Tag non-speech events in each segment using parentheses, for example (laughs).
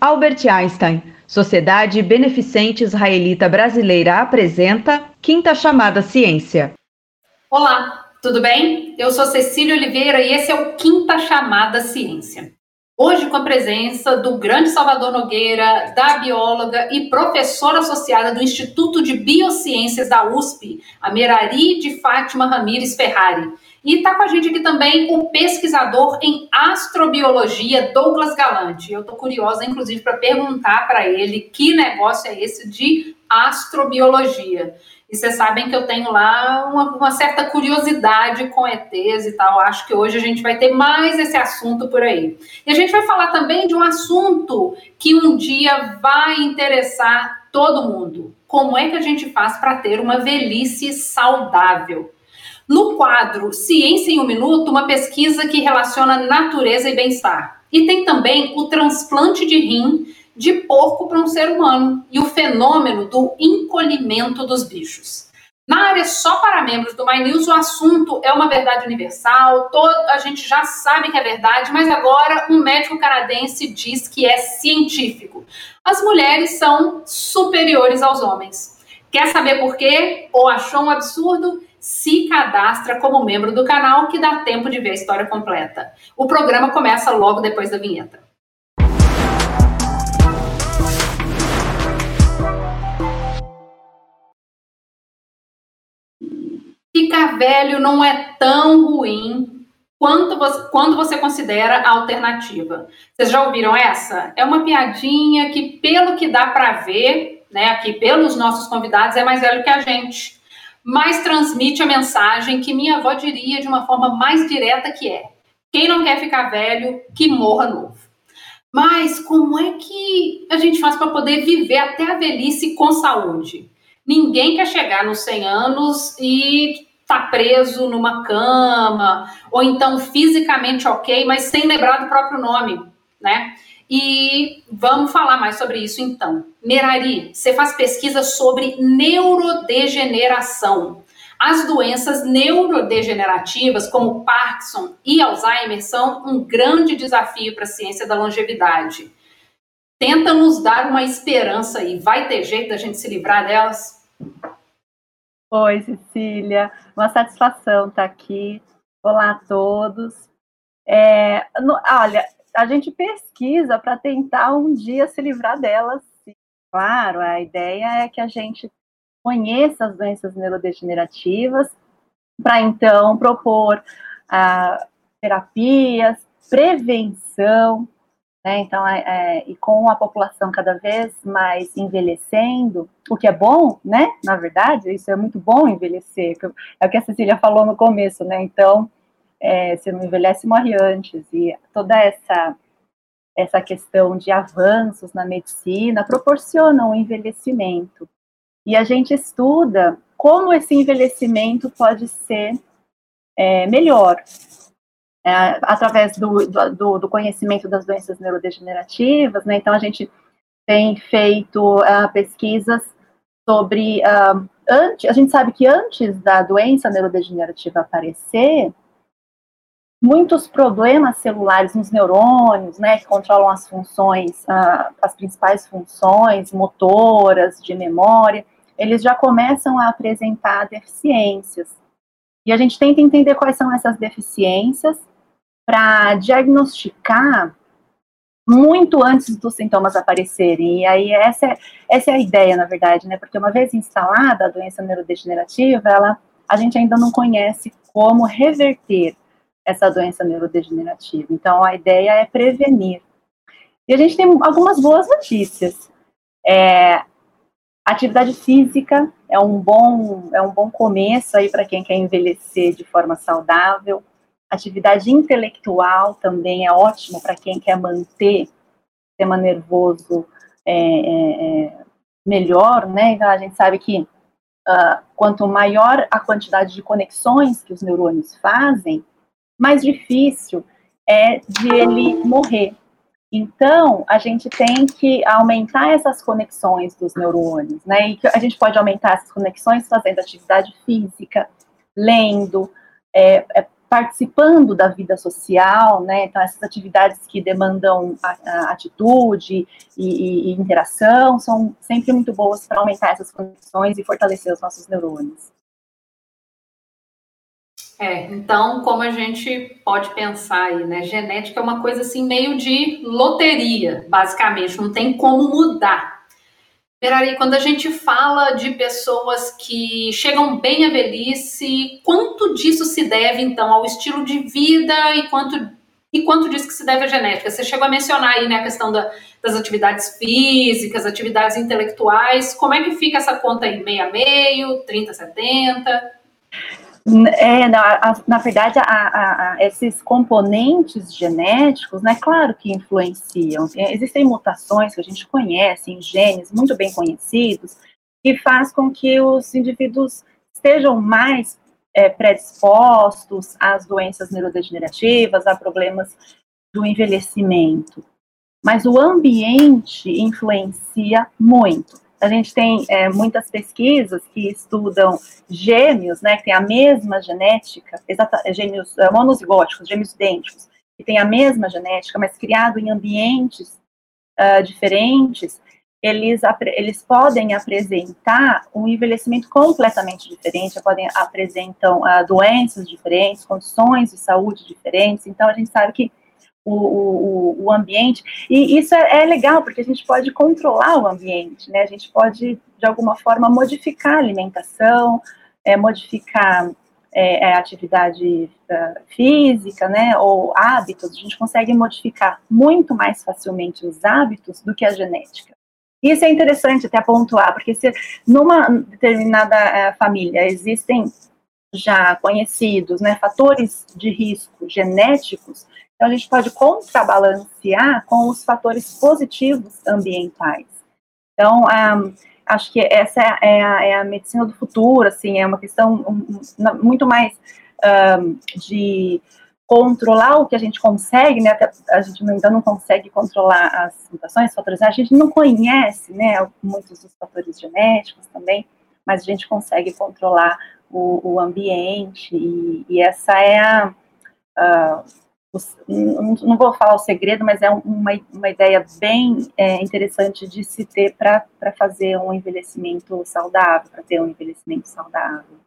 Albert Einstein, Sociedade Beneficente Israelita Brasileira apresenta Quinta Chamada Ciência. Olá, tudo bem? Eu sou Cecília Oliveira e esse é o Quinta Chamada Ciência. Hoje, com a presença do grande Salvador Nogueira, da bióloga e professora associada do Instituto de Biociências da USP, a Merari de Fátima Ramires Ferrari. E está com a gente aqui também o pesquisador em astrobiologia, Douglas Galante. Eu estou curiosa, inclusive, para perguntar para ele que negócio é esse de astrobiologia. E vocês sabem que eu tenho lá uma, uma, certa curiosidade com ETs e tal. Acho que hoje a gente vai ter mais esse assunto por aí. E a gente vai falar também de um assunto que um dia vai interessar todo mundo. Como é que a gente faz para ter uma velhice saudável? No quadro Ciência em um Minuto, uma pesquisa que relaciona natureza e bem-estar. E tem também o transplante de rim de porco para um ser humano e o fenômeno do encolhimento dos bichos. Na área só para membros do My News, o assunto é uma verdade universal, todo, a gente já sabe que é verdade, mas agora um médico canadense diz que é científico. As mulheres são superiores aos homens. Quer saber por quê? Ou achou um absurdo? Se cadastra como membro do canal, que dá tempo de ver a história completa. O programa começa logo depois da vinheta. Ficar velho não é tão ruim quanto você, quando você considera a alternativa. Vocês já ouviram essa? É uma piadinha que, pelo que dá para ver, né, aqui pelos nossos convidados, é mais velho que a gente mas transmite a mensagem que minha avó diria de uma forma mais direta que é: quem não quer ficar velho, que morra novo. Mas como é que a gente faz para poder viver até a velhice com saúde? Ninguém quer chegar nos 100 anos e tá preso numa cama, ou então fisicamente ok, mas sem lembrar do próprio nome, né? E vamos falar mais sobre isso então. Merari, você faz pesquisa sobre neurodegeneração. As doenças neurodegenerativas, como Parkinson e Alzheimer, são um grande desafio para a ciência da longevidade. Tenta nos dar uma esperança aí. Vai ter jeito da gente se livrar delas? Oi, Cecília. Uma satisfação estar aqui. Olá a todos. É, no, olha, a gente pesquisa para tentar um dia se livrar delas. Claro, a ideia é que a gente conheça as doenças neurodegenerativas para então propor ah, terapias, prevenção, né? Então, é, é, e com a população cada vez mais envelhecendo, o que é bom, né? Na verdade, isso é muito bom envelhecer, é o que a Cecília falou no começo, né? Então, é, você não envelhece, morre antes. E toda essa, essa questão de avanços na medicina proporcionam o envelhecimento. E a gente estuda como esse envelhecimento pode ser é, melhor, é, através do, do, do, conhecimento das doenças neurodegenerativas. Né? Então, a gente tem feito uh, pesquisas sobre. Uh, antes, a gente sabe que antes da doença neurodegenerativa aparecer, muitos problemas celulares nos neurônios, né, que controlam as funções, uh, as principais funções motoras, de memória, eles já começam a apresentar deficiências. E a gente tenta entender quais são essas deficiências para diagnosticar muito antes dos sintomas aparecerem. E aí essa é, essa é a ideia, na verdade, né? Porque uma vez instalada a doença neurodegenerativa, ela, a gente ainda não conhece como reverter essa doença neurodegenerativa. Então, a ideia é prevenir. E a gente tem algumas boas notícias. É, atividade física é um bom, é um bom começo aí para quem quer envelhecer de forma saudável. Atividade intelectual também é ótimo para quem quer manter o sistema nervoso é, é, é, melhor, né? Então, a gente sabe que uh, quanto maior a quantidade de conexões que os neurônios fazem, mais difícil é de ele morrer. Então, a gente tem que aumentar essas conexões dos neurônios, né? E a gente pode aumentar essas conexões fazendo atividade física, lendo, é, é, participando da vida social, né? Então, essas atividades que demandam a, a atitude e, e, e, interação são sempre muito boas para aumentar essas condições e fortalecer os nossos neurônios. É, então, como a gente pode pensar aí, né? Genética é uma coisa assim meio de loteria, basicamente, não tem como mudar. Perari, quando a gente fala de pessoas que chegam bem à velhice, quanto disso se deve, então, ao estilo de vida e quanto, e quanto disso que se deve à genética? Você chegou a mencionar aí né, a questão da, das atividades físicas, atividades intelectuais. Como é que fica essa conta aí? Meio a meio, 30 a 70? É, na, na verdade, a, a, a, esses componentes genéticos, né, claro que influenciam. É, existem mutações que a gente conhece em genes muito bem conhecidos, que faz com que os indivíduos estejam mais é, predispostos às doenças neurodegenerativas, a problemas do envelhecimento. Mas o ambiente influencia muito. A gente tem é, muitas pesquisas que estudam gêmeos, né, que têm a mesma genética, exata, gêmeos é, monozigóticos, gêmeos idênticos, que têm a mesma genética, mas criado em ambientes uh, diferentes, eles, eles podem apresentar um envelhecimento completamente diferente, podem apresentam uh, doenças diferentes, condições de saúde diferentes. Então a gente sabe que o, o, o ambiente. E isso é, é, legal, porque a gente pode controlar o ambiente, né? A gente pode, de alguma forma, modificar a alimentação, é, modificar é, é atividade uh, física, né? Ou hábitos. A gente consegue modificar muito mais facilmente os hábitos do que a genética. Isso é interessante até pontuar, porque se numa determinada uh, família existem já conhecidos, né, fatores de risco genéticos, então, a gente pode contrabalancear com os fatores positivos ambientais. Então, um, acho que essa é a, é a, medicina do futuro, assim, é uma questão muito mais um, de controlar o que a gente consegue, né, a gente ainda não consegue controlar as mutações, fatores, a gente não conhece, né, muitos dos fatores genéticos também, mas a gente consegue controlar o, o ambiente, e, e, essa é a não vou falar o segredo, mas é uma, uma ideia bem é, interessante de se ter para fazer um envelhecimento saudável, para ter um envelhecimento saudável.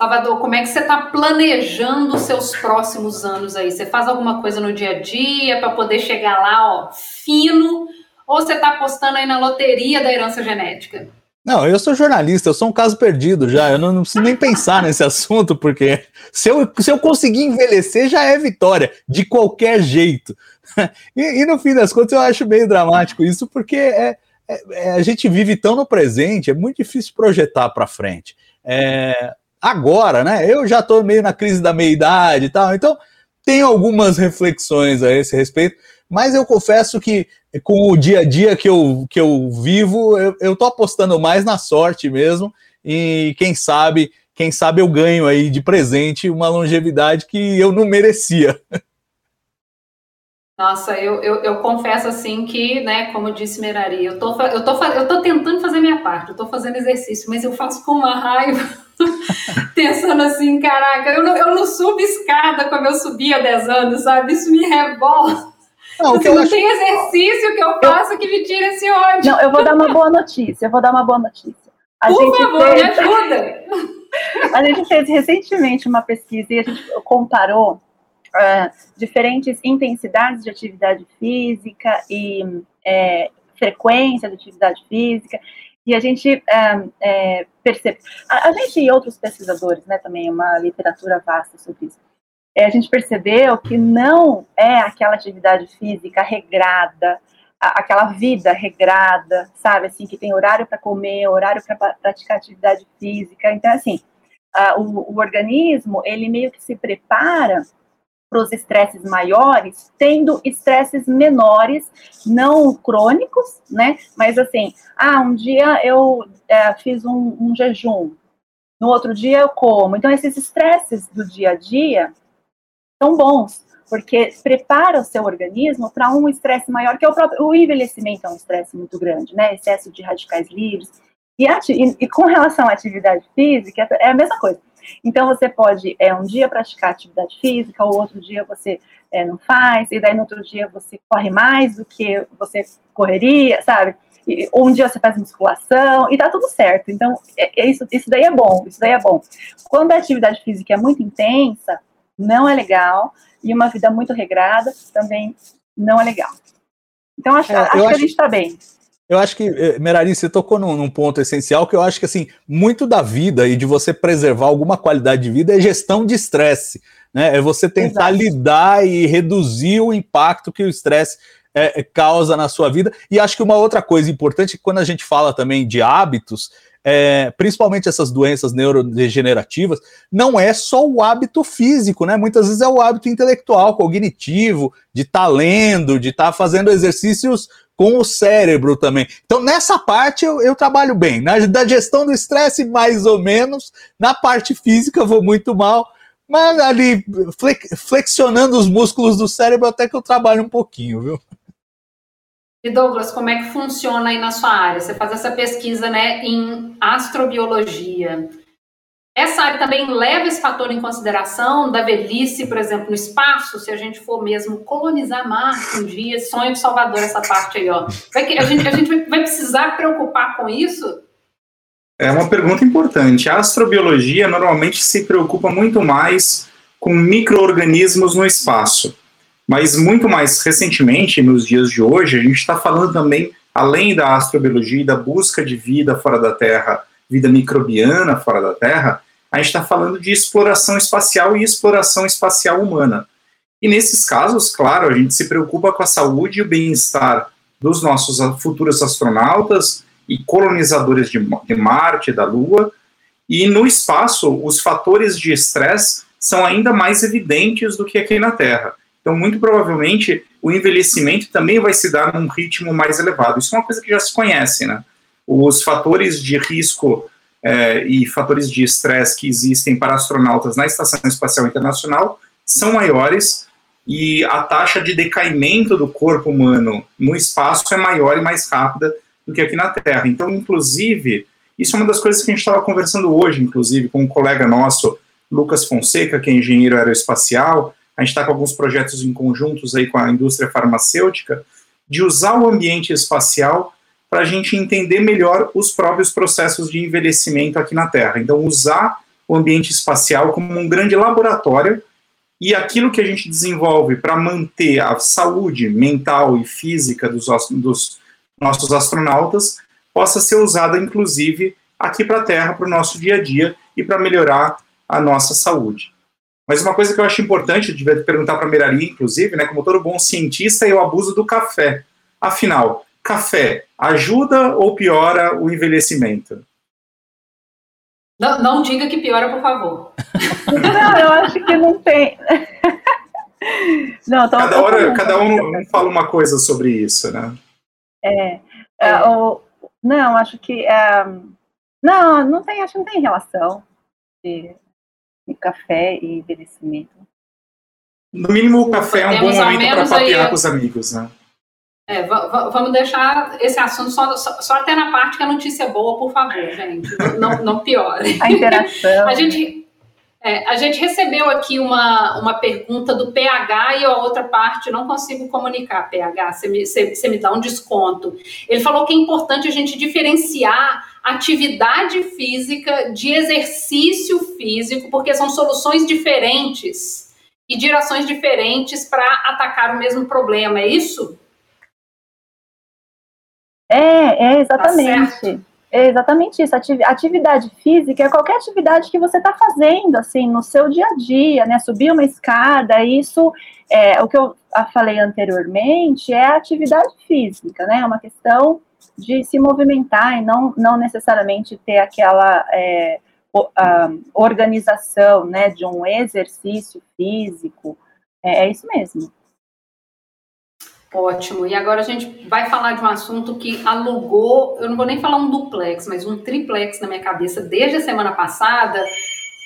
Salvador, como é que você está planejando os seus próximos anos aí? Você faz alguma coisa no dia a dia para poder chegar lá, ó, fino? Ou você está apostando aí na loteria da herança genética? Não, eu sou jornalista, eu sou um caso perdido já. Eu não, não preciso nem pensar nesse (laughs) assunto, porque se eu, se eu conseguir envelhecer já é vitória, de qualquer jeito. (laughs) E, e no fim das contas eu acho meio dramático isso, porque é, é, é a gente vive tão no presente, é muito difícil projetar para frente. É, agora, né? Eu já estou meio na crise da meia-idade e tal, então tenho algumas reflexões a esse respeito, mas eu confesso que com o dia a dia que eu, que eu vivo, eu, eu tô apostando mais na sorte mesmo, e quem sabe, quem sabe eu ganho aí de presente uma longevidade que eu não merecia. Nossa, eu, eu, eu, confesso assim que, né, como disse Merari, eu tô, eu, tô, eu tô tentando fazer minha parte, eu tô fazendo exercício, mas eu faço com uma raiva, (laughs) pensando assim, caraca, eu não, eu não subo escada como eu subia há 10 anos, sabe? Isso me revolta. Não, assim, não acho... tem exercício que eu faço eu... que me tire esse ódio. Não, eu vou dar uma boa notícia, eu vou dar uma boa notícia. A Por favor, fez... me ajuda! a gente fez recentemente uma pesquisa e a gente comparou uh, diferentes intensidades de atividade física e é, frequência de atividade física, e a gente é, percebe, a, a, gente e outros pesquisadores, né, também uma literatura vasta sobre isso, é, a gente percebeu que não é aquela atividade física regrada, aquela vida regrada, sabe, assim, que tem horário para comer, horário para praticar atividade física. Então, assim, o, o, organismo, ele meio que se prepara para os estresses maiores, tendo estresses menores, não crônicos, né, mas assim, ah, um dia eu é, fiz um, um jejum, no outro dia eu como. Então, esses estresses do dia a dia, são bons, porque prepara o seu organismo para um estresse maior, que é o próprio o envelhecimento é um estresse muito grande, né? Excesso de radicais livres. E, e, e, com relação à atividade física, é a mesma coisa. Então você pode é, um dia praticar atividade física, o outro dia você é, não faz, e daí no outro dia você corre mais do que você correria, sabe? E, um dia você faz musculação e tá tudo certo. Então, é, é isso, isso daí é bom, isso daí é bom. Quando a atividade física é muito intensa, não é legal, e uma vida muito regrada também não é legal. Então, acho, é, acho que acho... a gente está bem. Eu acho que, eh, Merari, você tocou num, num, ponto essencial que eu acho que, assim, muito da vida e de você preservar alguma qualidade de vida é gestão de estresse, né? É você tentar Exato. lidar e reduzir o impacto que o estresse é, causa na sua vida. E acho que uma outra coisa importante, quando a gente fala também de hábitos, é, principalmente essas doenças neurodegenerativas, não é só o hábito físico, né? Muitas vezes é o hábito intelectual, cognitivo, de estar tá lendo, de estar tá fazendo exercícios com o cérebro também. Então, nessa parte eu, eu trabalho bem. Na, da gestão do estresse, mais ou menos. Na parte física, vou muito mal. Mas ali, flexionando os músculos do cérebro, até que eu trabalho um pouquinho, viu? E Douglas, como é que funciona aí na sua área? Você faz essa pesquisa né, em astrobiologia. Essa área também leva esse fator em consideração da velhice, por exemplo, no espaço, se a gente for mesmo colonizar Marte um dia, sonho de Salvador essa parte aí, ó. Vai que, a gente, a gente vai precisar preocupar com isso? É uma pergunta importante. A astrobiologia normalmente se preocupa muito mais com micro-organismos no espaço. Mas muito mais recentemente, nos dias de hoje, a gente está falando também, além da astrobiologia e da busca de vida fora da Terra, vida microbiana fora da Terra, a gente está falando de exploração espacial e exploração espacial humana. E nesses casos, claro, a gente se preocupa com a saúde e o bem-estar dos nossos futuros astronautas e colonizadores de, Marte, da Lua. E no espaço, os fatores de estresse são ainda mais evidentes do que aqui na Terra. Então, muito provavelmente, o envelhecimento também vai se dar num ritmo mais elevado. Isso é uma coisa que já se conhece, né? Os fatores de risco é, e fatores de estresse que existem para astronautas na Estação Espacial Internacional são maiores e a taxa de decaimento do corpo humano no espaço é maior e mais rápida do que aqui na Terra. Então, inclusive, isso é uma das coisas que a gente estava conversando hoje, inclusive, com um colega nosso, Lucas Fonseca, que é engenheiro aeroespacial, a gente está com alguns projetos em conjuntos aí com a indústria farmacêutica, de usar o ambiente espacial para a gente entender melhor os próprios processos de envelhecimento aqui na Terra. Então, usar o ambiente espacial como um grande laboratório e aquilo que a gente desenvolve para manter a saúde mental e física dos, dos nossos astronautas possa ser usada, inclusive, aqui para a Terra, para o nosso dia a dia e para melhorar a nossa saúde. Mas uma coisa que eu acho importante, eu devia perguntar para a Merari, inclusive, né, como todo bom cientista, é o abuso do café. Afinal, café ajuda ou piora o envelhecimento? Não, não diga que piora, por favor. não, eu acho que não tem. não, cada, hora, cada um fala uma coisa sobre isso, né? É. é o, não, acho que. É, não, não tem, acho que não tem relação de café e envelhecimento. No mínimo, o café é um bom momento para papear com os amigos, né? É, vamos deixar esse assunto só, só, só, até na parte que a notícia é boa, por favor, gente. Não, não piore. A interação. (laughs) a, gente, é, a gente recebeu aqui uma, uma pergunta do PH e a outra parte não consigo comunicar, PH, você me, você, você me dá um desconto. Ele falou que é importante a gente diferenciar atividade física de exercício físico, porque são soluções diferentes e direções diferentes para atacar o mesmo problema, é isso? É, é exatamente. Tá é exatamente isso. Atividade física é qualquer atividade que você está fazendo, assim, no seu dia a dia, né? Subir uma escada, isso é o que eu falei anteriormente, é atividade física, né? É uma questão de se movimentar e não, não necessariamente ter aquela é, organização né, de um exercício físico. É, é isso mesmo. Ótimo. E agora a gente vai falar de um assunto que alugou, eu não vou nem falar um duplex, mas um triplex na minha cabeça desde a semana passada,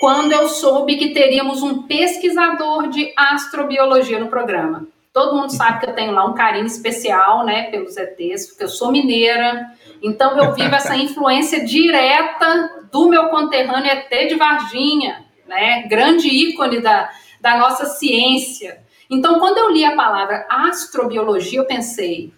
quando eu soube que teríamos um pesquisador de astrobiologia no programa. Todo mundo sabe que eu tenho lá um carinho especial, né, pelos ETs, porque eu sou mineira. Então eu vivo essa (laughs) influência direta do meu conterrâneo ET de Varginha. né? Grande ícone da, da nossa ciência. Então, quando eu li a palavra astrobiologia, eu pensei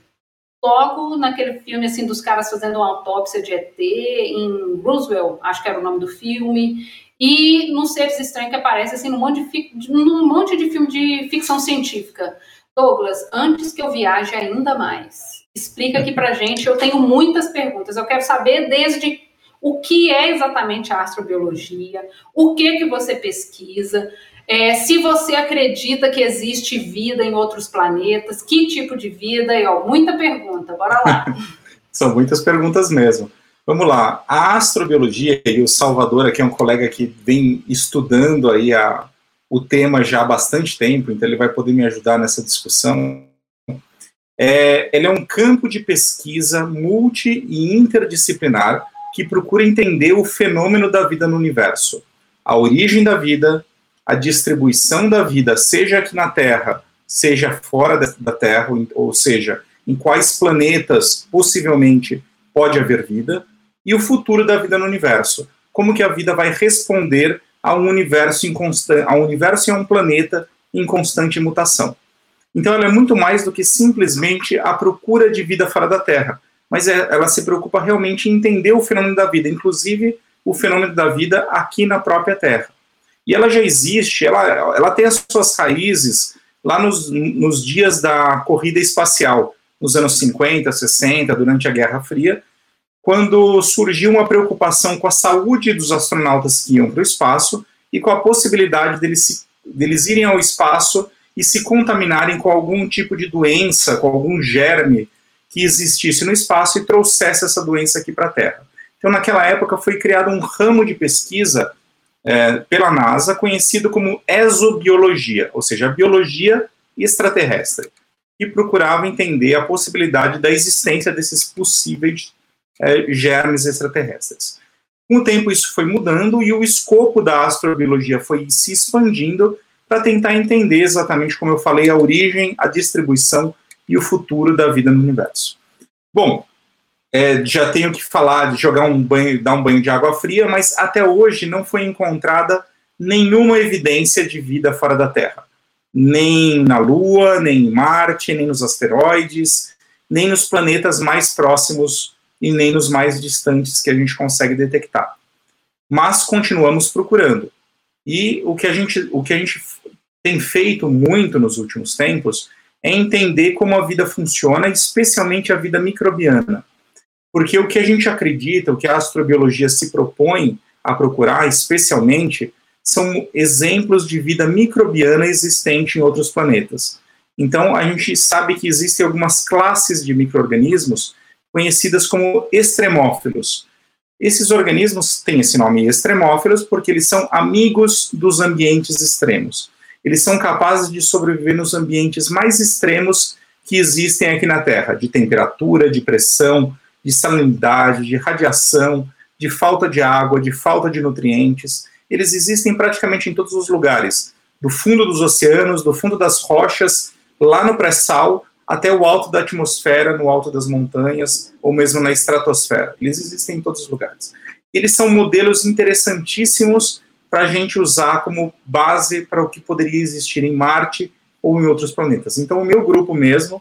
logo naquele filme assim dos caras fazendo uma autópsia de ET em Roosevelt, acho que era o nome do filme, e nos seres estranhos que aparece assim num monte de, num monte de filme de ficção científica. Douglas, antes que eu viaje ainda mais, explica aqui pra gente, eu tenho muitas perguntas. Eu quero saber desde o que é exatamente a astrobiologia, o que que você pesquisa, é, se você acredita que existe vida em outros planetas, que tipo de vida, e ó, muita pergunta, bora lá. (laughs) São muitas perguntas mesmo. Vamos lá, a astrobiologia, e o Salvador aqui é um colega que vem estudando aí a, o tema já há bastante tempo, então ele vai poder me ajudar nessa discussão. É, ele é um campo de pesquisa multi e interdisciplinar que procura entender o fenômeno da vida no universo, a origem da vida, a distribuição da vida, seja aqui na Terra, seja fora da Terra, ou seja, em quais planetas possivelmente pode haver vida, e o futuro da vida no universo. Como que a vida vai responder a um universo em constante, a um universo e a um planeta em constante mutação. Então ela é muito mais do que simplesmente a procura de vida fora da Terra, mas é, ela se preocupa realmente em entender o fenômeno da vida, inclusive o fenômeno da vida aqui na própria Terra. E ela já existe, ela, ela tem as suas raízes lá nos, nos dias da corrida espacial, nos anos 50, 60, durante a Guerra Fria, quando surgiu uma preocupação com a saúde dos astronautas que iam para o espaço e com a possibilidade deles, deles irem ao espaço e se contaminarem com algum tipo de doença, com algum germe que existisse no espaço e trouxesse essa doença aqui para a Terra. Então, naquela época, foi criado um ramo de pesquisa é, pela NASA conhecido como exobiologia, ou seja, biologia extraterrestre, que procurava entender a possibilidade da existência desses possíveis é, germes extraterrestres. Com o tempo, isso foi mudando e o escopo da astrobiologia foi se expandindo para tentar entender exatamente, como eu falei, a origem, a distribuição e o futuro da vida no universo. Bom, é, já tenho que falar de jogar um banho, dar um banho de água fria, mas até hoje não foi encontrada nenhuma evidência de vida fora da Terra. Nem na Lua, nem em Marte, nem nos asteroides, nem nos planetas mais próximos e nem nos mais distantes que a gente consegue detectar. Mas continuamos procurando. E o que a gente, o que a gente tem feito muito nos últimos tempos é entender como a vida funciona, especialmente a vida microbiana. Porque o que a gente acredita, o que a astrobiologia se propõe a procurar, especialmente, são exemplos de vida microbiana existente em outros planetas. Então, a gente sabe que existem algumas classes de microorganismos conhecidas como extremófilos. Esses organismos têm esse nome extremófilos porque eles são amigos dos ambientes extremos. Eles são capazes de sobreviver nos ambientes mais extremos que existem aqui na Terra, de temperatura, de pressão, de salinidade, de radiação, de falta de água, de falta de nutrientes. Eles existem praticamente em todos os lugares, do fundo dos oceanos, do fundo das rochas, lá no pré-sal, até o alto da atmosfera, no alto das montanhas, ou mesmo na estratosfera. Eles existem em todos os lugares. Eles são modelos interessantíssimos para a gente usar como base para o que poderia existir em Marte ou em outros planetas. Então, o meu grupo mesmo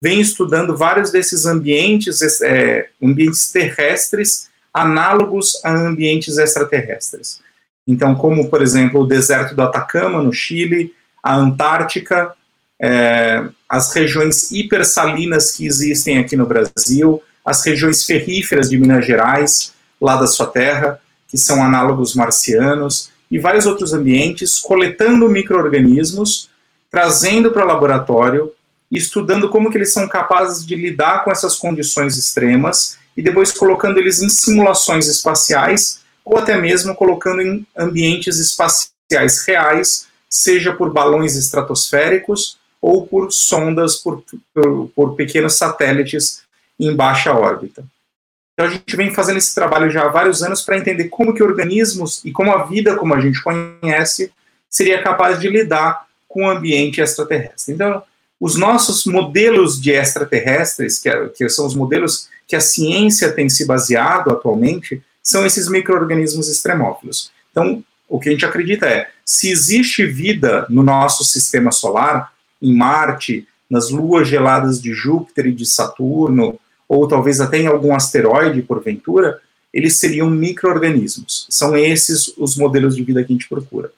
vem estudando vários desses ambientes, é, ambientes terrestres análogos a ambientes extraterrestres. Então, como, por exemplo, o deserto do Atacama, no Chile, a Antártica, é, as regiões hipersalinas que existem aqui no Brasil, as regiões ferríferas de Minas Gerais, lá da sua terra, que são análogos marcianos, e vários outros ambientes, coletando micro-organismos, trazendo para o laboratório estudando como que eles são capazes de lidar com essas condições extremas e depois colocando eles em simulações espaciais ou até mesmo colocando em ambientes espaciais reais, seja por balões estratosféricos ou por sondas, por, por, por pequenos satélites em baixa órbita. Então a gente vem fazendo esse trabalho já há vários anos para entender como que organismos e como a vida como a gente conhece seria capaz de lidar com o ambiente extraterrestre. Então, os nossos modelos de extraterrestres, que, é, que são os modelos que a ciência tem se baseado atualmente, são esses micro-organismos extremófilos. Então, o que a gente acredita é, se existe vida no nosso sistema solar, em Marte, nas luas geladas de Júpiter e de Saturno, ou talvez até em algum asteroide, porventura, eles seriam micro-organismos. São esses os modelos de vida que a gente procura.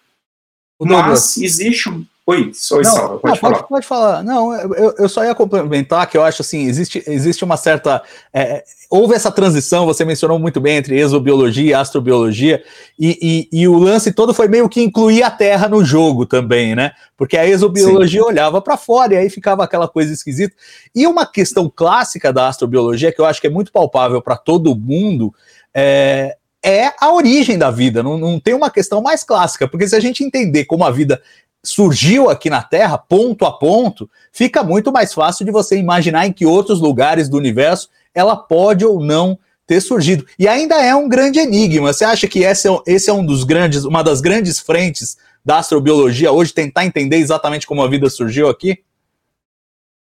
Mas existe um. Oi, oi, não, Salva, pode não, falar. Pode, pode, falar. Não, eu, eu só ia complementar que eu acho assim, existe, existe uma certa. É, houve essa transição, você mencionou muito bem, entre exobiologia e astrobiologia, e, e, e, o lance todo foi meio que incluir a Terra no jogo também, né? Porque a exobiologia Sim. olhava para fora e aí ficava aquela coisa esquisita. E uma questão clássica da astrobiologia, que eu acho que é muito palpável para todo mundo, é, é a origem da vida, não, não tem uma questão mais clássica, porque se a gente entender como a vida surgiu aqui na Terra, ponto a ponto, fica muito mais fácil de você imaginar em que outros lugares do universo ela pode ou não ter surgido. E ainda é um grande enigma. Você acha que esse é, esse é um dos grandes, uma das grandes frentes da astrobiologia hoje, tentar entender exatamente como a vida surgiu aqui?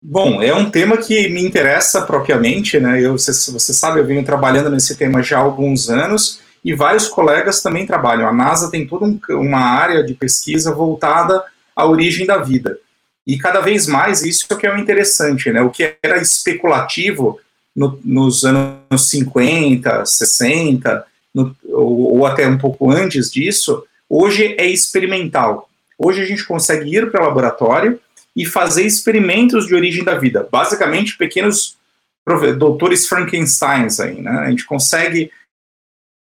Bom, é um tema que me interessa propriamente, né? Eu, você, você sabe, eu venho trabalhando nesse tema já há alguns anos e vários colegas também trabalham. A NASA tem toda um, uma área de pesquisa voltada à origem da vida. E cada vez mais isso é o que é o interessante, né? O que era especulativo no, nos anos 50, 60, no, ou, ou até um pouco antes disso, hoje é experimental. Hoje a gente consegue ir para o laboratório e fazer experimentos de origem da vida. Basicamente, pequenos doutores Frankensteins aí, né? A gente consegue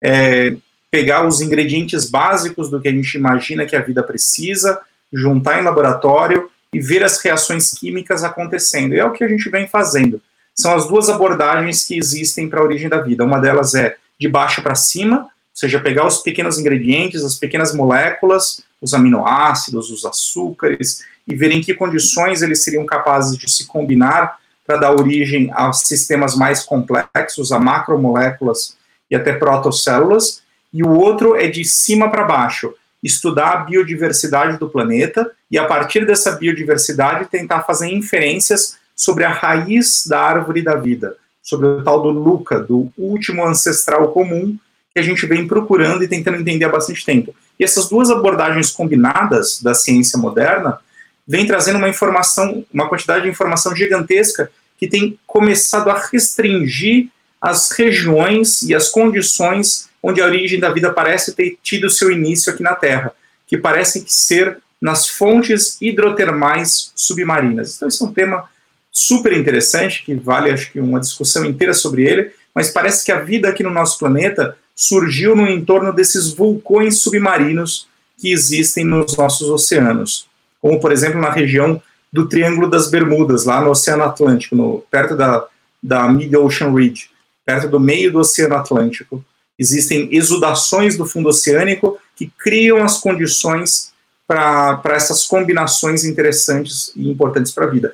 é, pegar os ingredientes básicos do que a gente imagina que a vida precisa, juntar em laboratório e ver as reações químicas acontecendo. E é o que a gente vem fazendo. São as duas abordagens que existem para a origem da vida. Uma delas é de baixo para cima, ou seja, pegar os pequenos ingredientes, as pequenas moléculas, os aminoácidos, os açúcares, e ver em que condições eles seriam capazes de se combinar para dar origem a sistemas mais complexos, a macromoléculas e até protocélulas, e o outro é de cima para baixo, estudar a biodiversidade do planeta e, a partir dessa biodiversidade, tentar fazer inferências sobre a raiz da árvore da vida, sobre o tal do Luca, do último ancestral comum que a gente vem procurando e tentando entender há bastante tempo. E essas duas abordagens combinadas da ciência moderna vem trazendo uma informação, uma quantidade de informação gigantesca que tem começado a restringir as regiões e as condições onde a origem da vida parece ter tido seu início aqui na Terra, que parecem ser nas fontes hidrotermais submarinas. Então, esse é um tema super interessante, que vale, acho que, uma discussão inteira sobre ele, mas parece que a vida aqui no nosso planeta surgiu no entorno desses vulcões submarinos que existem nos nossos oceanos, como, por exemplo, na região do Triângulo das Bermudas, lá no Oceano Atlântico, no, perto da, da Mid-Ocean Ridge perto do meio do Oceano Atlântico. Existem exudações do fundo oceânico que criam as condições para essas combinações interessantes e importantes para a vida.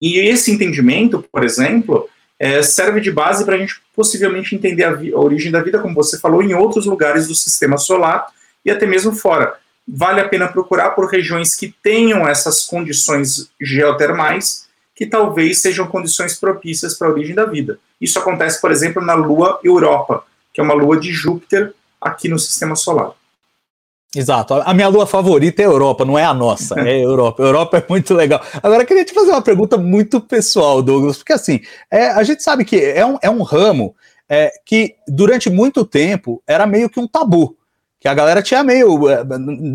E esse entendimento, por exemplo, é, serve de base para a gente possivelmente entender a, a, origem da vida, como você falou, em outros lugares do sistema solar e até mesmo fora. Vale a pena procurar por regiões que tenham essas condições geotermais que talvez sejam condições propícias para a origem da vida. Isso acontece, por exemplo, na Lua Europa, que é uma lua de Júpiter aqui no sistema solar. Exato. A minha lua favorita é a Europa, não é a nossa, é a (laughs) Europa. A Europa é muito legal. Agora, eu queria te fazer uma pergunta muito pessoal, Douglas, porque assim, é, a gente sabe que é um, é um ramo é, que durante muito tempo era meio que um tabu que a galera tinha meio é,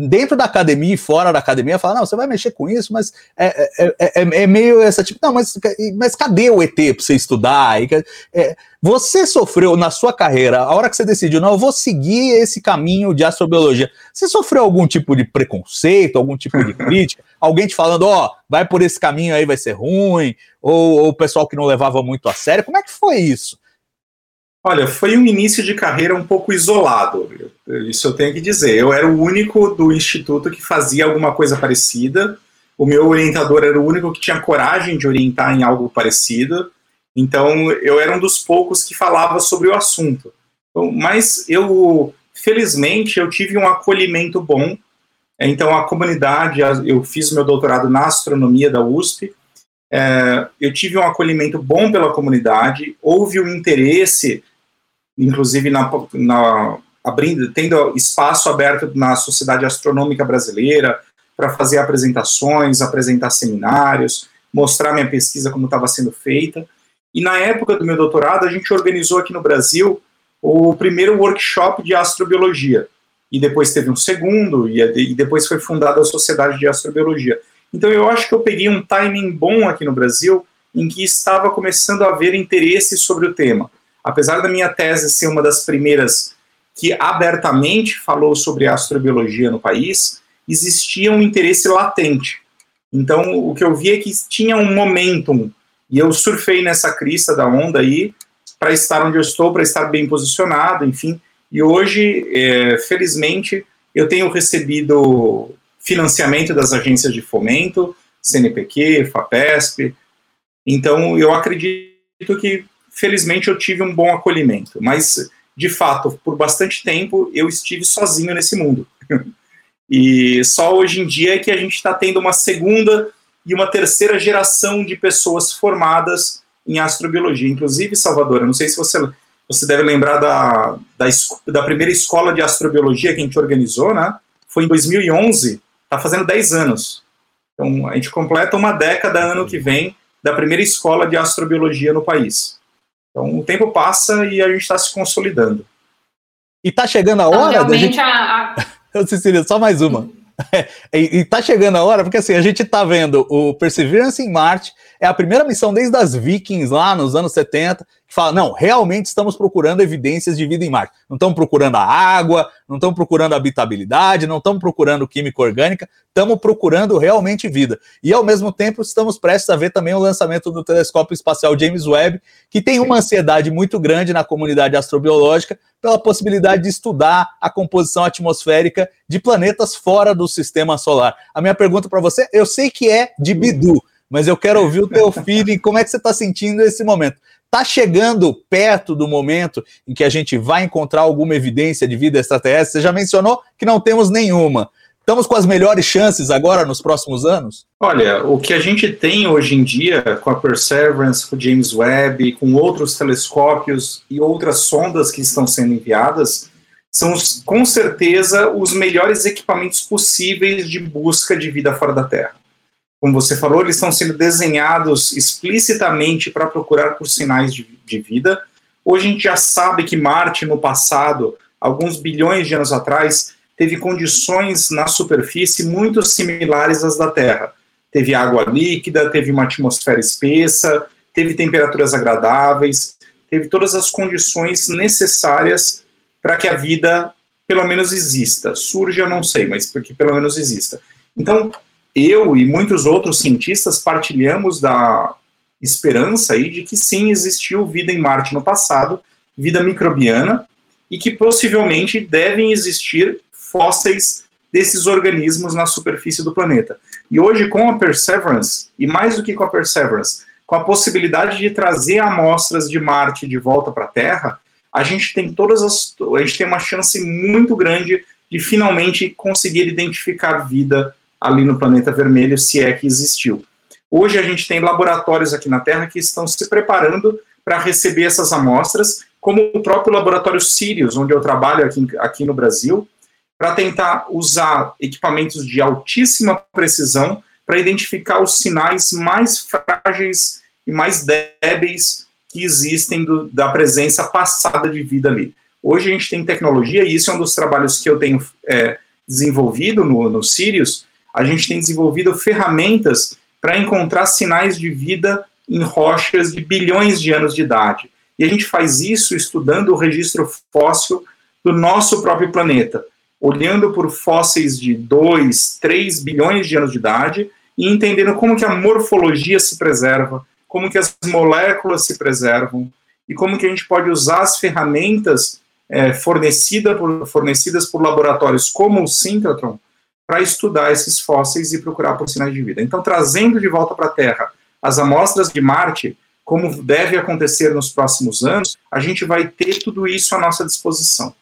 dentro da academia e fora da academia fala não você vai mexer com isso mas é, é, é, é meio essa tipo não mas, mas cadê o ET para você estudar? E, é, você sofreu na sua carreira a hora que você decidiu não eu vou seguir esse caminho de astrobiologia você sofreu algum tipo de preconceito algum tipo de crítica? (laughs) Alguém te falando ó oh, vai por esse caminho aí vai ser ruim ou o pessoal que não levava muito a sério? Como é que foi isso Olha, foi um início de carreira um pouco isolado, isso eu tenho que dizer. Eu era o único do instituto que fazia alguma coisa parecida. O meu orientador era o único que tinha coragem de orientar em algo parecido. Então, eu era um dos poucos que falava sobre o assunto. Então, mas eu, felizmente, eu tive um acolhimento bom. Então, a comunidade, eu fiz meu doutorado na astronomia da USP. É, eu tive um acolhimento bom pela comunidade. Houve um interesse inclusive na, na abrindo, tendo espaço aberto na Sociedade Astronômica Brasileira para fazer apresentações, apresentar seminários, mostrar minha pesquisa como estava sendo feita. E na época do meu doutorado, a gente organizou aqui no Brasil o primeiro workshop de astrobiologia. E depois teve um segundo, e, depois foi fundada a Sociedade de Astrobiologia. Então eu acho que eu peguei um timing bom aqui no Brasil, em que estava começando a haver interesse sobre o tema. Apesar da minha tese ser uma das primeiras que abertamente falou sobre astrobiologia no país, existia um interesse latente. Então, o que eu vi é que tinha um momentum, e eu surfei nessa crista da onda aí, para estar onde eu estou, para estar bem posicionado, enfim. E hoje, é, felizmente, eu tenho recebido financiamento das agências de fomento, CNPq, FAPESP. Então, eu acredito que, felizmente, eu tive um bom acolhimento. Mas, de fato, por bastante tempo, eu estive sozinho nesse mundo. (laughs) E só hoje em dia é que a gente está tendo uma segunda e uma terceira geração de pessoas formadas em astrobiologia. Inclusive, Salvador, eu não sei se você, você deve lembrar da, da, da primeira escola de astrobiologia que a gente organizou, né? Foi em 2011, está fazendo 10 anos. Então, a gente completa uma década ano que vem da primeira escola de astrobiologia no país. Então, o tempo passa e a gente está se consolidando. E está chegando a hora então, realmente da gente... a, a (laughs) Cecília, só mais uma. (laughs) É, e, e tá chegando a hora, porque assim, a gente tá vendo o Perseverance em Marte, é a primeira missão desde as Vikings lá nos anos 70, que fala: não, realmente estamos procurando evidências de vida em Marte. Não estamos procurando a água, não estamos procurando habitabilidade, não estamos procurando química orgânica, estamos procurando realmente vida. E ao mesmo tempo estamos prestes a ver também o lançamento do telescópio espacial James Webb, que tem uma ansiedade muito grande na comunidade astrobiológica pela possibilidade de estudar a composição atmosférica de planetas fora do sistema solar. A minha pergunta para você, eu sei que é de Bidu mas eu quero ouvir o teu (laughs) feeling, como é que você está sentindo esse momento? Está chegando perto do momento em que a gente vai encontrar alguma evidência de vida extraterrestre? Você já mencionou que não temos nenhuma. Estamos com as melhores chances agora nos próximos anos? Olha, o que a gente tem hoje em dia com a Perseverance, com o James Webb, com outros telescópios e outras sondas que estão sendo enviadas, são com certeza os melhores equipamentos possíveis de busca de vida fora da Terra como você falou, eles estão sendo desenhados explicitamente para procurar por sinais de, de, vida. Hoje a gente já sabe que Marte, no passado, alguns bilhões de anos atrás, teve condições na superfície muito similares às da Terra. Teve água líquida, teve uma atmosfera espessa, teve temperaturas agradáveis, teve todas as condições necessárias para que a vida, pelo menos, exista. Surge, eu não sei, mas porque pelo menos exista. Então, eu e muitos outros cientistas partilhamos da esperança aí de que sim existiu vida em Marte no passado, vida microbiana, e que possivelmente devem existir fósseis desses organismos na superfície do planeta. E hoje, com a Perseverance, e mais do que com a Perseverance, com a possibilidade de trazer amostras de Marte de volta para a Terra, a gente tem todas as, a gente tem uma chance muito grande de finalmente conseguir identificar vida ali no planeta vermelho, se é que existiu. Hoje a gente tem laboratórios aqui na Terra que estão se preparando para receber essas amostras, como o próprio laboratório Sirius, onde eu trabalho aqui, aqui no Brasil, para tentar usar equipamentos de altíssima precisão para identificar os sinais mais frágeis e mais débeis que existem do, da presença passada de vida ali. Hoje a gente tem tecnologia, e isso é um dos trabalhos que eu tenho é, desenvolvido no, no Sirius, a gente tem desenvolvido ferramentas para encontrar sinais de vida em rochas de bilhões de anos de idade. E a gente faz isso estudando o registro fóssil do nosso próprio planeta, olhando por fósseis de 2, 3 bilhões de anos de idade e entendendo como que a morfologia se preserva, como que as moléculas se preservam e como que a gente pode usar as ferramentas é, fornecida por, fornecidas por laboratórios como o Synchrotron para estudar esses fósseis e procurar por sinais de vida. Então, trazendo de volta para a Terra as amostras de Marte, como deve acontecer nos próximos anos, a gente vai ter tudo isso à nossa disposição.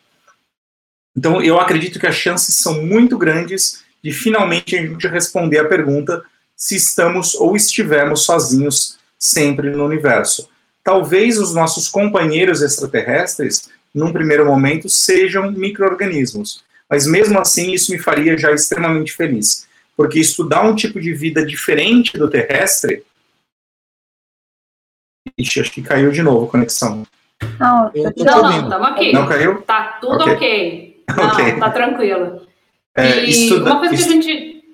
Então, eu acredito que as chances são muito grandes de finalmente a gente responder a pergunta se estamos ou estivemos sozinhos sempre no universo. Talvez os nossos companheiros extraterrestres num primeiro momento, sejam micro-organismos. Mas mesmo assim, isso me faria já extremamente feliz. Porque estudar um tipo de vida diferente do terrestre. Ixi, acho que caiu de novo a conexão. Não, Não, ouvindo. não, estamos aqui. Não caiu? Tá tudo Ok. ok. (laughs) Não, Ok. tá tranquilo. É, e estuda- uma coisa que a gente.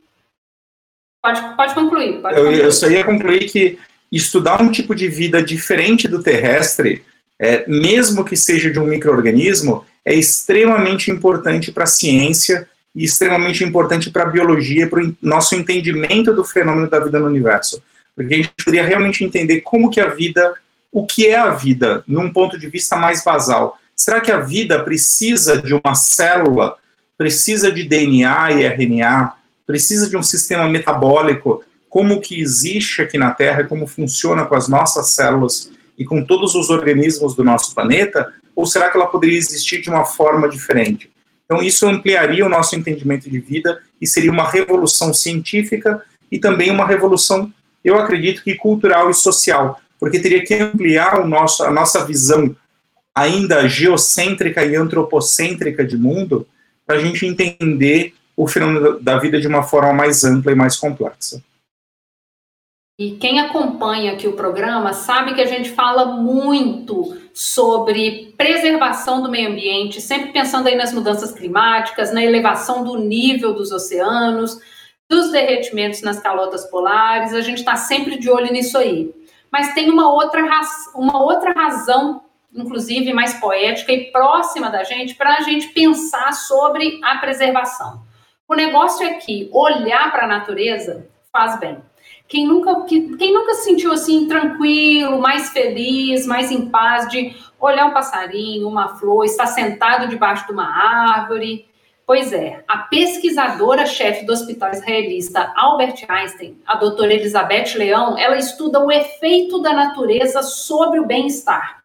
Pode, pode concluir. Pode Eu, concluir. eu só ia concluir que estudar um tipo de vida diferente do terrestre, é, mesmo que seja de um microorganismo, é extremamente importante para a ciência e extremamente importante para a biologia, para o nosso entendimento do fenômeno da vida no universo. Porque a gente poderia realmente entender como que a vida, o que é a vida, num ponto de vista mais basal. Será que a vida precisa de uma célula, precisa de DNA e RNA, precisa de um sistema metabólico? Como que existe aqui na Terra, como funciona com as nossas células e com todos os organismos do nosso planeta, ou será que ela poderia existir de uma forma diferente? Então isso ampliaria o nosso entendimento de vida e seria uma revolução científica e também uma revolução, eu acredito que cultural e social, porque teria que ampliar o nosso, a nossa visão ainda geocêntrica e antropocêntrica de mundo para a gente entender o fenômeno da vida de uma forma mais ampla e mais complexa. E quem acompanha aqui o programa sabe que a gente fala muito sobre preservação do meio ambiente, sempre pensando aí nas mudanças climáticas, na elevação do nível dos oceanos, dos derretimentos nas calotas polares, a gente está sempre de olho nisso aí. Mas tem uma outra, uma outra razão, inclusive mais poética e próxima da gente, para a gente pensar sobre a preservação. O negócio é que olhar para a natureza faz bem. Quem nunca, que- quem nunca se sentiu assim tranquilo, mais feliz, mais em paz de olhar um passarinho, uma flor, estar sentado debaixo de uma árvore? Pois é, a pesquisadora-chefe do Hospital Israelita Albert Einstein, a doutora Elizabeth Leão, ela estuda o efeito da natureza sobre o bem-estar.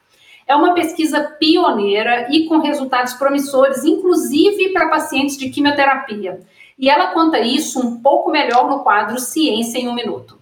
É uma pesquisa pioneira e com resultados promissores, inclusive para pacientes de quimioterapia. E ela conta isso um pouco melhor no quadro Ciência em um Minuto.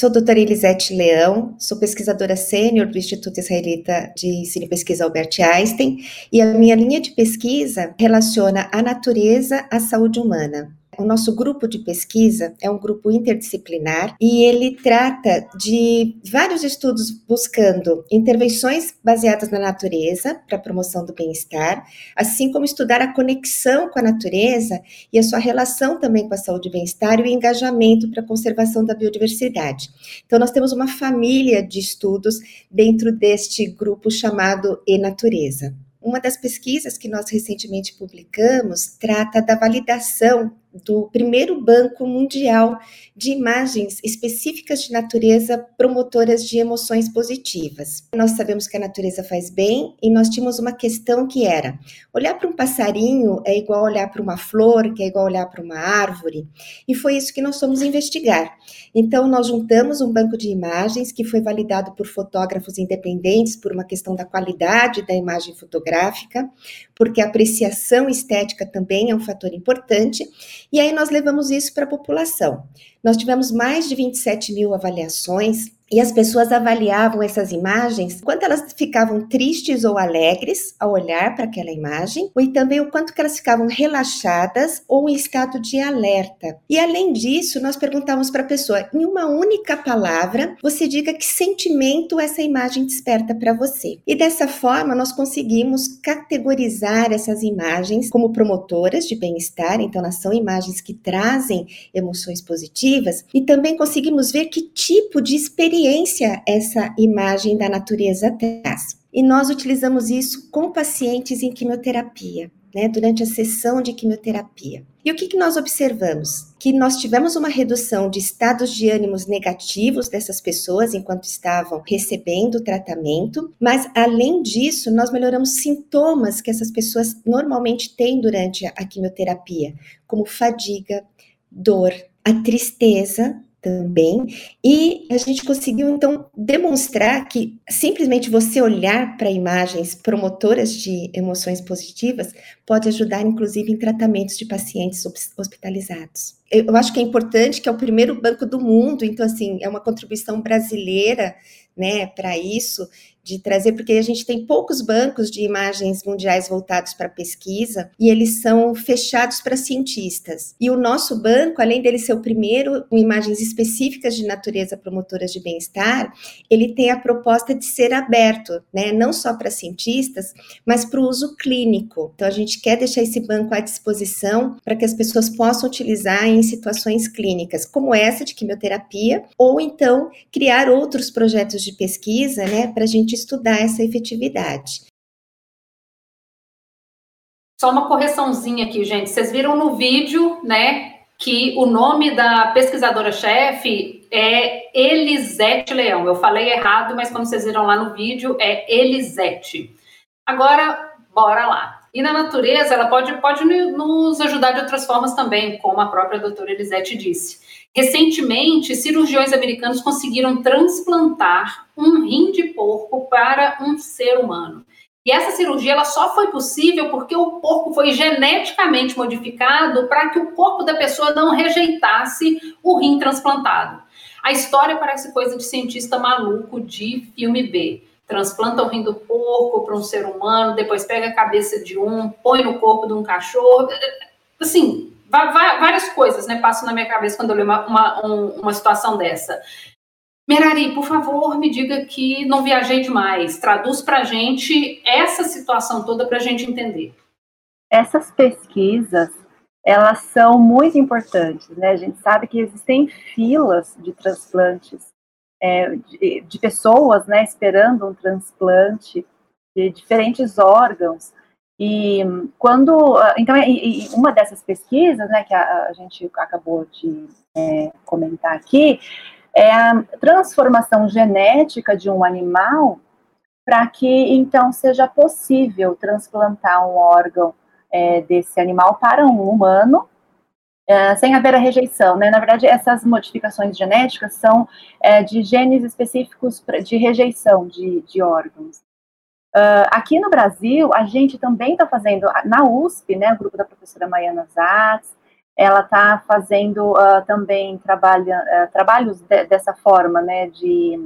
Sou doutora Elisete Leão, sou pesquisadora sênior do Instituto Israelita de Ensino e Pesquisa Albert Einstein, e a minha linha de pesquisa relaciona a natureza à saúde humana. O nosso grupo de pesquisa é um grupo interdisciplinar e ele trata de vários estudos buscando intervenções baseadas na natureza para a promoção do bem-estar, assim como estudar a conexão com a natureza e a sua relação também com a saúde e bem-estar e o engajamento para a conservação da biodiversidade. Então, nós temos uma família de estudos dentro deste grupo chamado E-Natureza. Uma das pesquisas que nós recentemente publicamos trata da validação do primeiro banco mundial de imagens específicas de natureza promotoras de emoções positivas. Nós sabemos que a natureza faz bem e nós tínhamos uma questão que era: olhar para um passarinho é igual olhar para uma flor, que é igual olhar para uma árvore, e foi isso que nós fomos investigar. Então, nós juntamos um banco de imagens que foi validado por fotógrafos independentes por uma questão da qualidade da imagem fotográfica, porque a apreciação estética também é um fator importante, e aí nós levamos isso para a população. Nós tivemos mais de 27 mil avaliações e as pessoas avaliavam essas imagens, quanto elas ficavam tristes ou alegres ao olhar para aquela imagem, e também o quanto que elas ficavam relaxadas ou em estado de alerta. E além disso, nós perguntávamos para a pessoa, em uma única palavra, você diga que sentimento essa imagem desperta para você. E dessa forma, nós conseguimos categorizar essas imagens como promotoras de bem-estar, então elas são imagens que trazem emoções positivas, e também conseguimos ver que tipo de experiência essa imagem da natureza traz. E nós utilizamos isso com pacientes em quimioterapia. Né, durante a sessão de quimioterapia. E o que, que nós observamos? Que nós tivemos uma redução de estados de ânimos negativos dessas pessoas enquanto estavam recebendo o tratamento, mas além disso, nós melhoramos sintomas que essas pessoas normalmente têm durante a quimioterapia, como fadiga, dor, a tristeza também, e a gente conseguiu então demonstrar que simplesmente você olhar para imagens promotoras de emoções positivas pode ajudar inclusive em tratamentos de pacientes hospitalizados. eu acho que é importante que é o primeiro banco do mundo, então assim, é uma contribuição brasileira, né, para isso, de trazer, porque a gente tem poucos bancos de imagens mundiais voltados para pesquisa e eles são fechados para cientistas. E o nosso banco, além dele ser o primeiro com imagens específicas de natureza promotoras de bem-estar, ele tem a proposta de ser aberto, né, não só para cientistas, mas para o uso clínico. Então a gente quer deixar esse banco à disposição para que as pessoas possam utilizar em situações clínicas, como essa de quimioterapia, ou então criar outros projetos de pesquisa, né, para a gente estudar essa efetividade. Só uma correçãozinha aqui, gente. Vocês viram no vídeo, né, que o nome da pesquisadora-chefe é Elisete Leão. Eu falei errado, mas como vocês viram lá no vídeo, é Elisete. Agora, bora lá. E na natureza, ela pode, pode nos ajudar de outras formas também, como a própria doutora Elisete disse. Recentemente, cirurgiões americanos conseguiram transplantar um rim de porco para um ser humano. E essa cirurgia ela só foi possível porque o porco foi geneticamente modificado para que o corpo da pessoa não rejeitasse o rim transplantado. A história parece coisa de cientista maluco de filme B. Transplanta o rim do porco para um ser humano, depois pega a cabeça de um, põe no corpo de um cachorro. Assim, várias coisas né, passam na minha cabeça quando eu leio uma, uma, uma situação dessa. Merari, por favor, me diga que não viajei demais. Traduz para a gente essa situação toda para a gente entender. Essas pesquisas, elas são muito importantes, né? A gente sabe que existem filas de transplantes é, de, de, pessoas, né, esperando um transplante de diferentes órgãos. E quando, ah, então, e, e uma dessas pesquisas, né, que a, a gente acabou de é, comentar aqui, é a transformação genética de um animal para que então seja possível transplantar um órgão é, desse animal para um humano é, sem haver a rejeição, né? Na verdade, essas modificações genéticas são é, de genes específicos de rejeição de, de órgãos. Uh, aqui no Brasil, a gente também está fazendo, na USP, né, o grupo da professora Maiana Zatz, ela está fazendo uh, também trabalha, uh, trabalhos de, dessa forma, né, de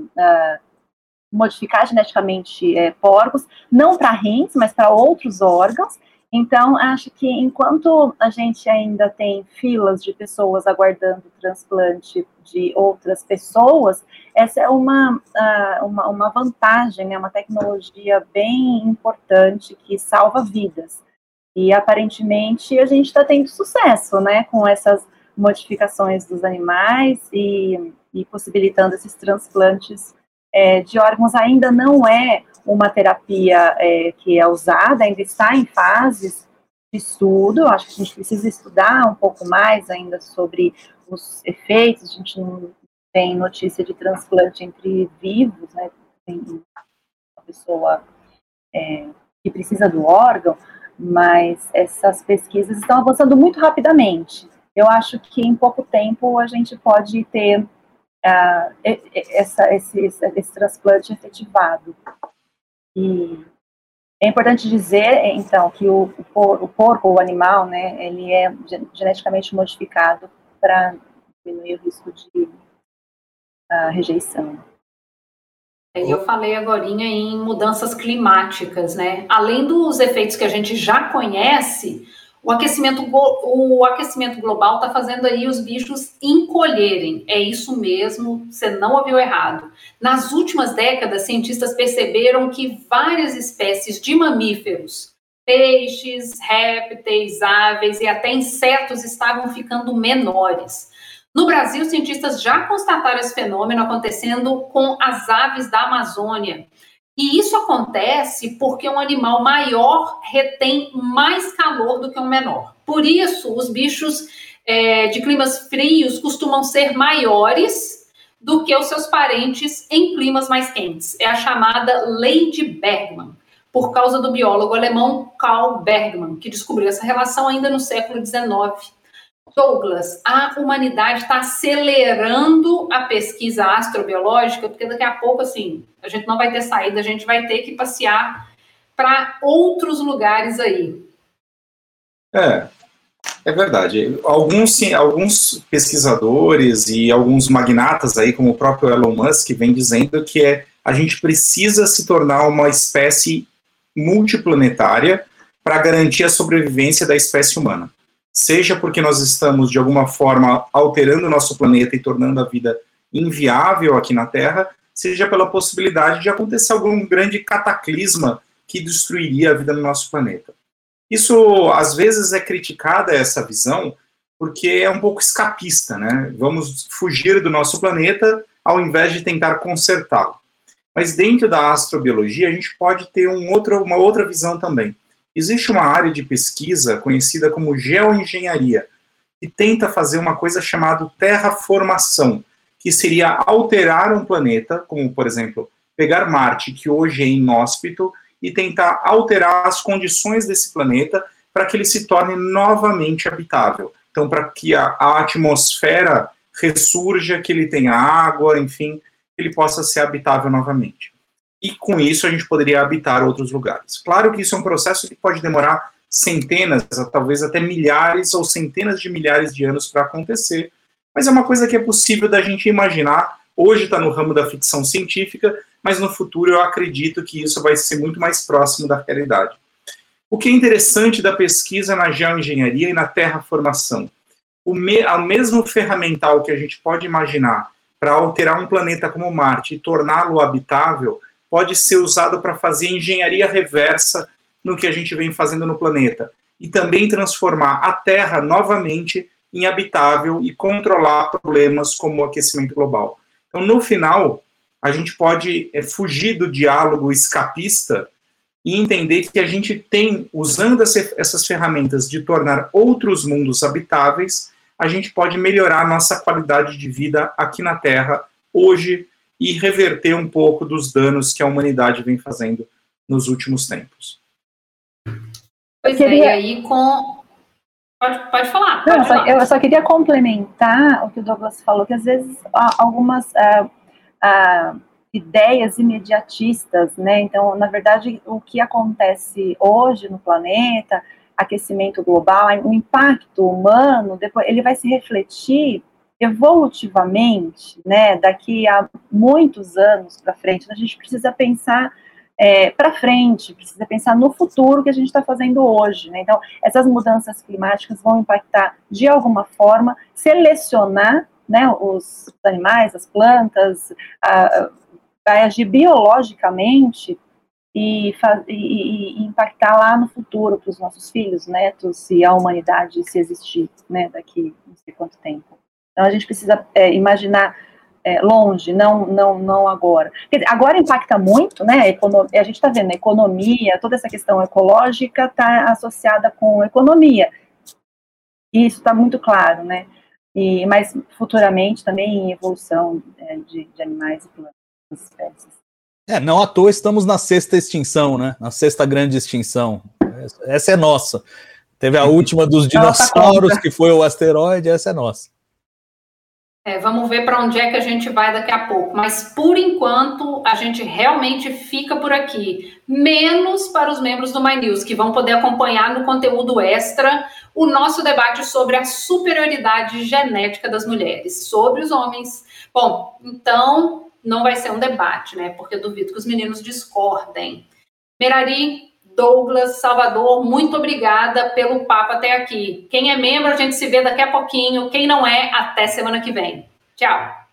modificar geneticamente eh, porcos, não para rins, mas para outros órgãos, então, acho que enquanto a gente ainda tem filas de pessoas aguardando transplante de outras pessoas, essa é uma, uh, uma, uma, vantagem, é uma tecnologia bem importante que salva vidas. E aparentemente a gente está tendo sucesso né, com essas modificações dos animais e, e possibilitando esses transplantes é, de órgãos. Ainda não é uma terapia é, que é usada, ainda está em fases de estudo, acho que a gente precisa estudar um pouco mais ainda sobre os efeitos, a gente não tem notícia de transplante entre vivos, né, tem uma pessoa é, que precisa do órgão, mas essas pesquisas estão avançando muito rapidamente. Eu acho que em pouco tempo a gente pode ter uh, essa, esse, esse, esse transplante efetivado. E é importante dizer, então, que o, o, porco, o animal, né, ele é geneticamente modificado para diminuir o risco de uh, rejeição. Eu falei agora em mudanças climáticas, né? Além dos efeitos que a gente já conhece, o aquecimento, o aquecimento global está fazendo aí os bichos encolherem. É isso mesmo, você não ouviu errado. Nas últimas décadas, cientistas perceberam que várias espécies de mamíferos, peixes, répteis, aves e até insetos estavam ficando menores. No Brasil, cientistas já constataram esse fenômeno acontecendo com as aves da Amazônia. E isso acontece porque um animal maior retém mais calor do que um menor. Por isso, os bichos é, de climas frios costumam ser maiores do que os seus parentes em climas mais quentes. É a chamada lei de Bergman, por causa do biólogo alemão Karl Bergman, que descobriu essa relação ainda no século XIX. Douglas, a humanidade está acelerando a pesquisa astrobiológica, porque daqui a pouco, assim, a gente não vai ter saída, a gente vai ter que passear para outros lugares aí. É, É verdade. Alguns, alguns pesquisadores e alguns magnatas aí, como o próprio Elon Musk, vem dizendo que é, a gente precisa se tornar uma espécie multiplanetária para garantir a sobrevivência da espécie humana. Seja porque nós estamos, de alguma forma, alterando o nosso planeta e tornando a vida inviável aqui na Terra, seja pela possibilidade de acontecer algum grande cataclisma que destruiria a vida no nosso planeta. Isso, às vezes, é criticada, essa visão, porque é um pouco escapista, né? Vamos fugir do nosso planeta ao invés de tentar consertá-lo. Mas dentro da astrobiologia, a gente pode ter um outro, uma outra visão também. Existe uma área de pesquisa conhecida como geoengenharia, que tenta fazer uma coisa chamada terraformação, que seria alterar um planeta, como, por exemplo, pegar Marte, que hoje é inóspito, e tentar alterar as condições desse planeta para que ele se torne novamente habitável. Então, para que a, a, atmosfera ressurja, que ele tenha água, enfim, que ele possa ser habitável novamente. E com isso a gente poderia habitar outros lugares. Claro que isso é um processo que pode demorar centenas, talvez até milhares ou centenas de milhares de anos para acontecer, mas é uma coisa que é possível da gente imaginar. Hoje está no ramo da ficção científica, mas no futuro eu acredito que isso vai ser muito mais próximo da realidade. O que é interessante da pesquisa na geoengenharia e na terraformação? O, me, mesmo ferramental que a gente pode imaginar para alterar um planeta como Marte e torná-lo habitável pode ser usado para fazer engenharia reversa no que a gente vem fazendo no planeta e também transformar a Terra novamente em habitável e controlar problemas como o aquecimento global. Então, no final, a gente pode é, fugir do diálogo escapista e entender que a gente tem, usando essas ferramentas de tornar outros mundos habitáveis, a gente pode melhorar a nossa qualidade de vida aqui na Terra, hoje, e reverter um pouco dos danos que a humanidade vem fazendo nos últimos tempos. Pois é, e aí com. Pode, pode falar. Pode Não, falar. eu só queria complementar o que o Douglas falou, que às vezes algumas. Uh, uh, ideias imediatistas, né? Então, na verdade, o que acontece hoje no planeta, aquecimento global, o impacto humano, depois ele vai se refletir evolutivamente, né? Daqui a muitos anos para frente, a gente precisa pensar é, para frente, precisa pensar no futuro que a gente está fazendo hoje. Né? Então, essas mudanças climáticas vão impactar de alguma forma, selecionar né, os animais, as plantas, a, agir biologicamente e, e, e, impactar lá no futuro para os nossos filhos, netos e a humanidade se existir, né, daqui não sei quanto tempo. Então a gente precisa é, imaginar é, longe, não, não, não agora. Dizer, agora impacta muito, né? A, a gente está vendo a economia, toda essa questão ecológica está associada com economia. E isso está muito claro, né? E, mas futuramente também em evolução é, de, de, animais e plantas, espécies. É, não à toa estamos na sexta extinção, né? Na sexta grande extinção. Essa é nossa. Teve a (laughs) última dos dinossauros, que foi o asteroide, essa é nossa. É, vamos ver para onde é que a gente vai daqui a pouco. Mas por enquanto a gente realmente fica por aqui, menos para os membros do My News que vão poder acompanhar no conteúdo extra o nosso debate sobre a superioridade genética das mulheres sobre os homens. Bom, então não vai ser um debate, né? Porque eu duvido que os meninos discordem. Merari, Douglas, Salvador, muito obrigada pelo papo até aqui. Quem é membro, a gente se vê daqui a pouquinho. Quem não é, até semana que vem. Tchau.